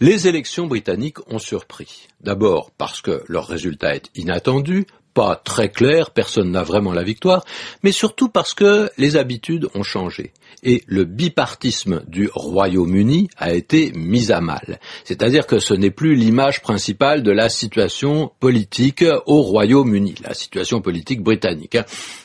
Les élections britanniques ont surpris. D'abord parce que leur résultat est inattendu, pas très clair, personne n'a vraiment la victoire, mais surtout parce que les habitudes ont changé et le bipartisme du Royaume-Uni a été mis à mal. C'est-à-dire que ce n'est plus l'image principale de la situation politique au Royaume-Uni, la situation politique britannique. Hein.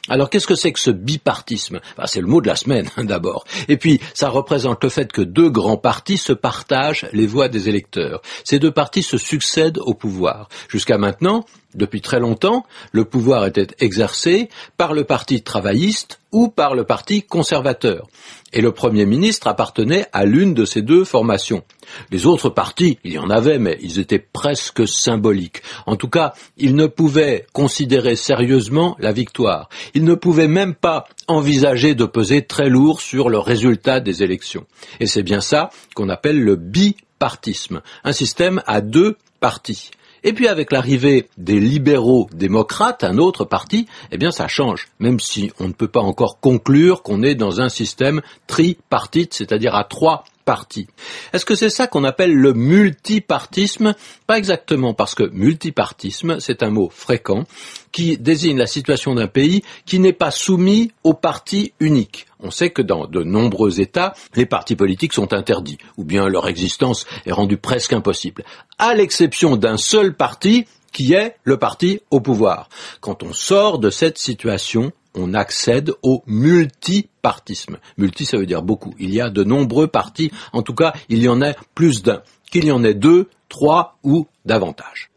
Alors qu'est-ce que c'est que ce bipartisme? C'est le mot de la semaine d'abord. Et puis ça représente le fait que deux grands partis se partagent les voix des électeurs. Ces deux partis se succèdent au pouvoir. Jusqu'à maintenant, depuis très longtemps, le pouvoir était exercé par le parti travailliste ou par le parti conservateur. Et le Premier ministre appartenait à l'une de ces deux formations. Les autres partis, il y en avait, mais ils étaient presque symboliques. En tout cas, ils ne pouvaient considérer sérieusement la victoire. Ils ne pouvaient même pas envisager de peser très lourd sur le résultat des élections. Et c'est bien ça qu'on appelle le bipartisme, un système à deux partis. Et puis avec l'arrivée des libéraux démocrates, un autre parti, eh bien ça change, même si on ne peut pas encore conclure qu'on est dans un système tripartite, c'est-à-dire à trois Est-ce que c'est ça qu'on appelle le multipartisme? Pas exactement, parce que multipartisme, c'est un mot fréquent qui désigne la situation d'un pays qui n'est pas soumis au parti unique. On sait que dans de nombreux États, les partis politiques sont interdits, ou bien leur existence est rendue presque impossible, à l'exception d'un seul parti qui est le parti au pouvoir. Quand on sort de cette situation, on accède au multipartisme. Multi, ça veut dire beaucoup. Il y a de nombreux partis. En tout cas, il y en a plus d'un. Qu'il y en ait deux, trois ou davantage.